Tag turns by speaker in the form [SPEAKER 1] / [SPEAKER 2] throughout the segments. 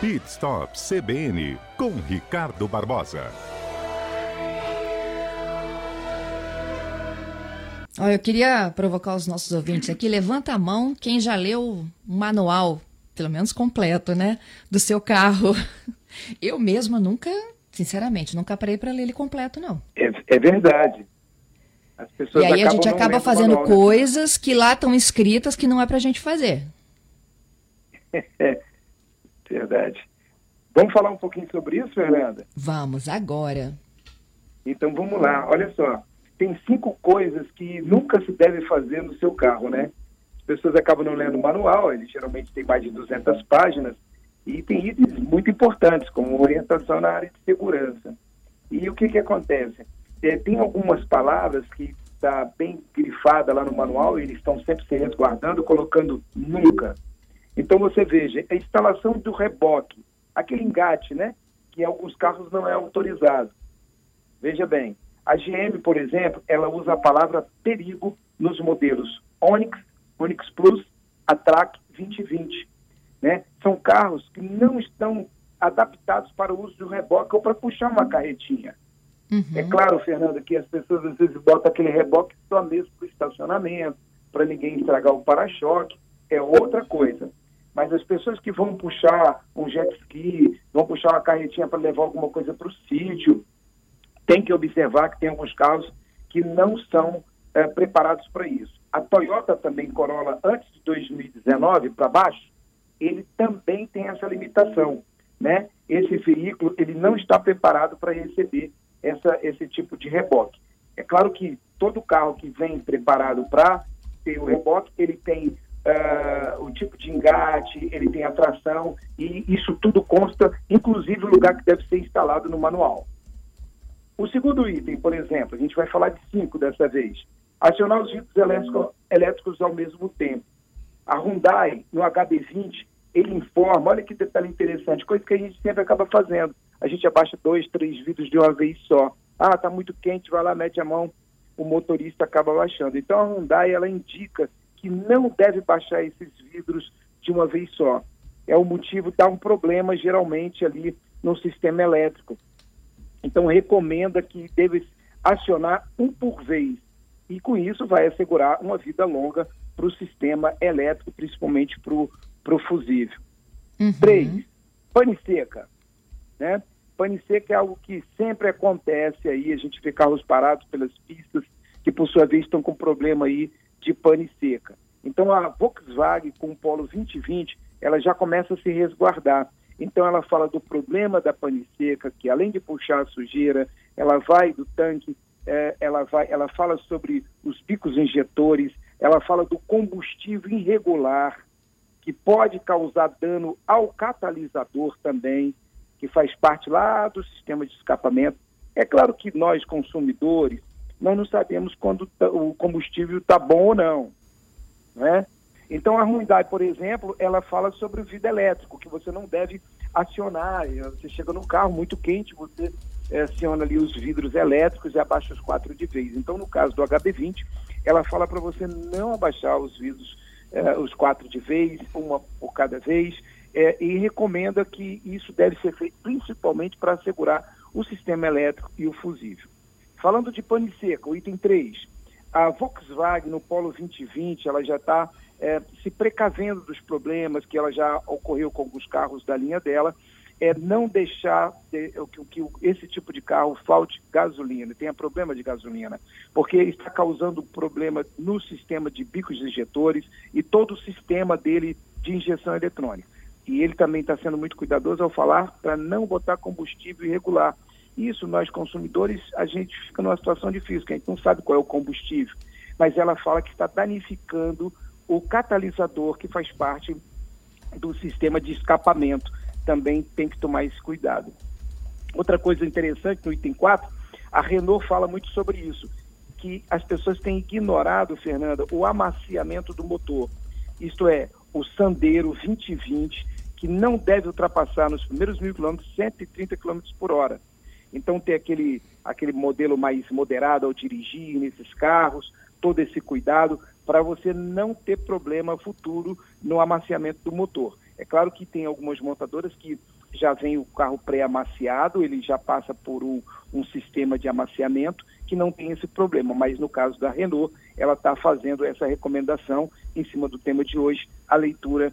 [SPEAKER 1] Pit Stop CBN com Ricardo Barbosa.
[SPEAKER 2] Olha, eu queria provocar os nossos ouvintes aqui. Levanta a mão quem já leu o manual, pelo menos completo, né? Do seu carro. Eu mesma nunca, sinceramente, nunca parei para ler ele completo, não.
[SPEAKER 3] É, é verdade.
[SPEAKER 2] e aí a gente acaba fazendo manual, né? coisas né? que lá estão escritas que não é para a gente fazer.
[SPEAKER 3] Verdade. Vamos falar um pouquinho sobre isso, Fernanda?
[SPEAKER 2] Vamos, agora.
[SPEAKER 3] Então vamos lá. Olha só, tem cinco coisas que nunca se deve fazer no seu carro, né? As pessoas acabam não lendo o manual, ele geralmente tem mais de 200 páginas, e tem itens muito importantes, como orientação na área de segurança. E o que, que acontece? É, tem algumas palavras que está bem grifada lá no manual, e eles estão sempre se resguardando, colocando nunca. Então você veja, a instalação do reboque, aquele engate, né? Que em alguns carros não é autorizado. Veja bem, a GM, por exemplo, ela usa a palavra perigo nos modelos Onix, Onix Plus, a Track 2020. Né? São carros que não estão adaptados para o uso de um reboque ou para puxar uma carretinha. Uhum. É claro, Fernanda, que as pessoas às vezes botam aquele reboque só mesmo para o estacionamento, para ninguém estragar o para-choque, é outra coisa. Mas as pessoas que vão puxar um jet ski, vão puxar uma carretinha para levar alguma coisa para o sítio, tem que observar que tem alguns carros que não são é, preparados para isso. A Toyota também, Corolla, antes de 2019 para baixo, ele também tem essa limitação, né? Esse veículo, ele não está preparado para receber essa, esse tipo de reboque. É claro que todo carro que vem preparado para ter o reboque, ele tem uh, o tipo de engate, ele tem a tração, e isso tudo consta, inclusive o lugar que deve ser instalado no manual. O segundo item, por exemplo, a gente vai falar de cinco dessa vez, acionar os vidros elétricos, elétricos ao mesmo tempo. A Hyundai, no HB20, ele informa, olha que detalhe interessante, coisa que a gente sempre acaba fazendo. A gente abaixa dois, três vidros de uma vez só. Ah, está muito quente, vai lá, mete a mão, o motorista acaba baixando. Então a Hyundai, ela indica que não deve baixar esses vidros de uma vez só. É o motivo, dá um problema geralmente ali no sistema elétrico. Então recomenda que deve acionar um por vez. E com isso vai assegurar uma vida longa para o sistema elétrico, principalmente para o para o fusível. Uhum. Três, pane seca. Né? Pane seca é algo que sempre acontece aí, a gente vê carros parados pelas pistas, que por sua vez estão com problema aí de pane seca. Então a Volkswagen com o Polo 2020, ela já começa a se resguardar. Então ela fala do problema da pane seca, que além de puxar a sujeira, ela vai do tanque, é, ela, vai, ela fala sobre os bicos injetores, ela fala do combustível irregular, que pode causar dano ao catalisador também, que faz parte lá do sistema de escapamento. É claro que nós, consumidores, nós não sabemos quando tá, o combustível está bom ou não. Né? Então, a Hyundai, por exemplo, ela fala sobre o vidro elétrico, que você não deve acionar. Você chega no carro muito quente, você é, aciona ali os vidros elétricos e abaixa os quatro de vez. Então, no caso do HB20, ela fala para você não abaixar os vidros é, os quatro de vez, uma por cada vez, é, e recomenda que isso deve ser feito principalmente para assegurar o sistema elétrico e o fusível. Falando de pane seca, o item 3, a Volkswagen no Polo 2020, ela já está é, se precavendo dos problemas que ela já ocorreu com alguns carros da linha dela, é não deixar de, que, que esse tipo de carro falte gasolina, tenha problema de gasolina, porque está causando problema no sistema de bicos injetores e todo o sistema dele de injeção eletrônica. E ele também está sendo muito cuidadoso ao falar para não botar combustível irregular. Isso, nós consumidores, a gente fica numa situação difícil, que a gente não sabe qual é o combustível, mas ela fala que está danificando o catalisador que faz parte do sistema de escapamento também tem que tomar esse cuidado. Outra coisa interessante no item 4, a Renault fala muito sobre isso, que as pessoas têm ignorado, Fernanda, o amaciamento do motor. Isto é, o Sandero 2020, que não deve ultrapassar nos primeiros mil quilômetros 130 km por hora. Então tem aquele, aquele modelo mais moderado ao dirigir nesses carros, todo esse cuidado para você não ter problema futuro no amaciamento do motor. É claro que tem algumas montadoras que já vem o carro pré-amaciado, ele já passa por um, um, sistema de amaciamento que não tem esse problema, mas no caso da Renault, ela está fazendo essa recomendação em cima do tema de hoje, a leitura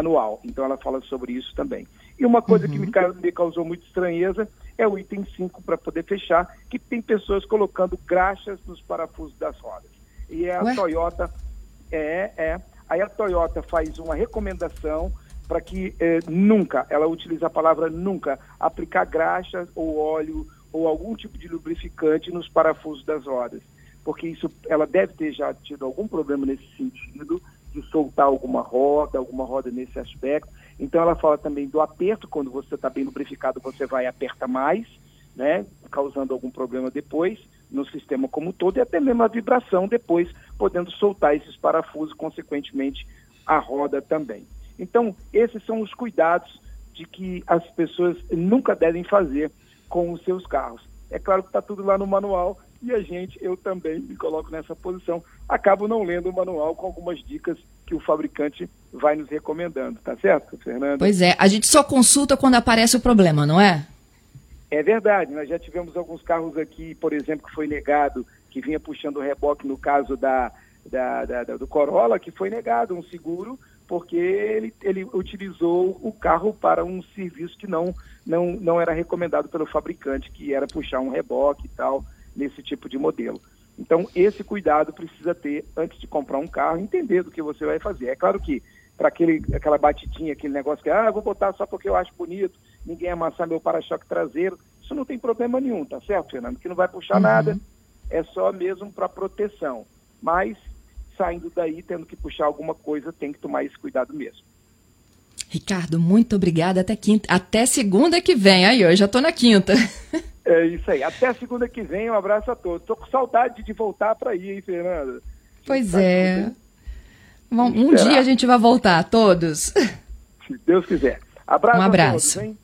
[SPEAKER 3] manual. Então ela fala sobre isso também. E uma coisa uhum. que me, me, causou muita estranheza é o item 5 para poder fechar, que tem pessoas colocando graxas nos parafusos das rodas. E é a Ué? Toyota, é, é. Aí a Toyota faz uma recomendação para que eh, nunca, ela utiliza a palavra nunca, aplicar graxa ou óleo ou algum tipo de lubrificante nos parafusos das rodas, porque isso ela deve ter já tido algum problema nesse sentido de soltar alguma roda, alguma roda nesse aspecto. Então ela fala também do aperto, quando você está bem lubrificado, você vai aperta mais, né, causando algum problema depois no sistema como um todo e até mesmo a vibração depois, podendo soltar esses parafusos, consequentemente a roda também. Então, esses são os cuidados de que as pessoas nunca devem fazer com os seus carros. É claro que está tudo lá no manual e a gente, eu também me coloco nessa posição, acabo não lendo o manual com algumas dicas que o fabricante vai nos recomendando, tá certo, Fernando?
[SPEAKER 2] Pois é, a gente só consulta quando aparece o problema, não é?
[SPEAKER 3] É verdade, nós já tivemos alguns carros aqui, por exemplo, que foi negado, que vinha puxando o reboque no caso da, da, da, do Corolla, que foi negado um seguro porque ele, ele utilizou o carro para um serviço que não, não, não era recomendado pelo fabricante, que era puxar um reboque e tal, nesse tipo de modelo. Então, esse cuidado precisa ter antes de comprar um carro, entender do que você vai fazer. É claro que para aquela batidinha, aquele negócio que, ah, vou botar só porque eu acho bonito, ninguém amassar meu para-choque traseiro, isso não tem problema nenhum, tá certo, Fernando? Que não vai puxar uhum. nada, é só mesmo para proteção. Mas saindo daí, tendo que puxar alguma coisa, tem que tomar esse cuidado mesmo.
[SPEAKER 2] Ricardo, muito obrigada. Até quinta, até segunda que vem. Aí, eu já estou na quinta.
[SPEAKER 3] É isso aí. Até segunda que vem. Um abraço a todos. Tô com saudade de voltar para aí, hein, Fernanda?
[SPEAKER 2] Pois tá é. Um dia a gente vai voltar, todos.
[SPEAKER 3] Se Deus quiser. Abraço
[SPEAKER 2] um abraço.
[SPEAKER 3] todos, hein?